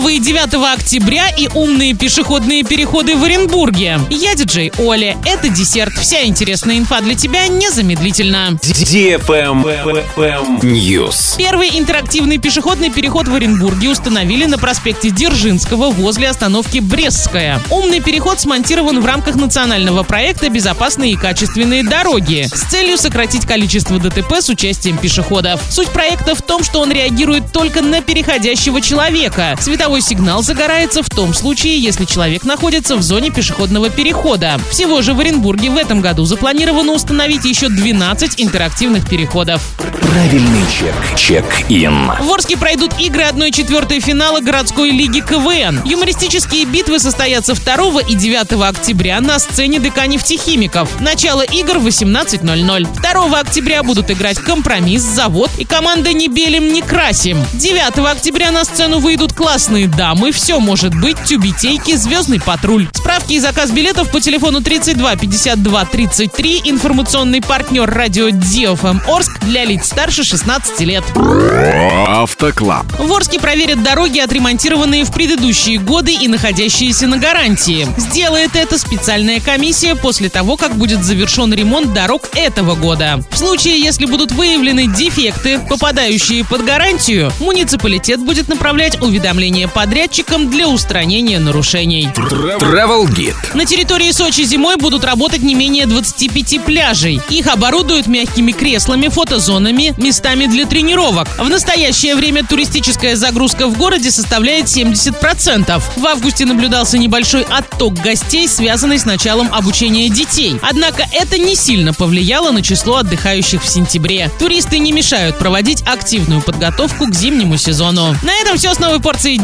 2 и 9 октября и умные пешеходные переходы в Оренбурге. Я диджей Оля. Это десерт. Вся интересная инфа для тебя незамедлительно. News. Первый интерактивный пешеходный переход в Оренбурге установили на проспекте Дзержинского возле остановки Брестская. Умный переход смонтирован в рамках национального проекта «Безопасные и качественные дороги» с целью сократить количество ДТП с участием пешеходов. Суть проекта в том, что он реагирует только на переходящего человека. Световой сигнал загорается в том случае, если человек находится в зоне пешеходного перехода. Всего же в Оренбурге в этом году запланировано установить еще 12 интерактивных переходов. Правильный чек. Чек-ин. В Орске пройдут игры 1-4 финала городской лиги КВН. Юмористические битвы состоятся 2 и 9 октября на сцене ДК нефтехимиков. Начало игр в 18.00. 2 октября будут играть «Компромисс», «Завод» и команда «Не белим, не красим». 9 октября на сцену выйдут классные дамы, «Все может быть», «Тюбетейки», «Звездный патруль». Справки и заказ билетов по телефону 32 52 33. Информационный партнер радио DFM Орск для лиц старше 16 лет. Автоклаб. В Орске проверят дороги, отремонтированные в предыдущие годы и находящиеся на гарантии. Сделает это специальная комиссия после того, как будет завершен ремонт дорог этого года. В случае, если будут выявлены дефекты, попадающие под гарантию, муниципалитет будет направлять уведомления подрядчикам для устранения нарушений. Travel Guide. На территории Сочи зимой будут работать не менее 25 пляжей. Их оборудуют мягкими креслами, фотозонами, местами для тренировок. В настоящее время туристическая загрузка в городе составляет 70%. В августе наблюдался небольшой отток гостей, связанный с началом обучения детей. Однако это не сильно повлияло на число отдыхающих в сентябре. Туристы не мешают проводить активную подготовку к зимнему сезону. На этом все с новой порцией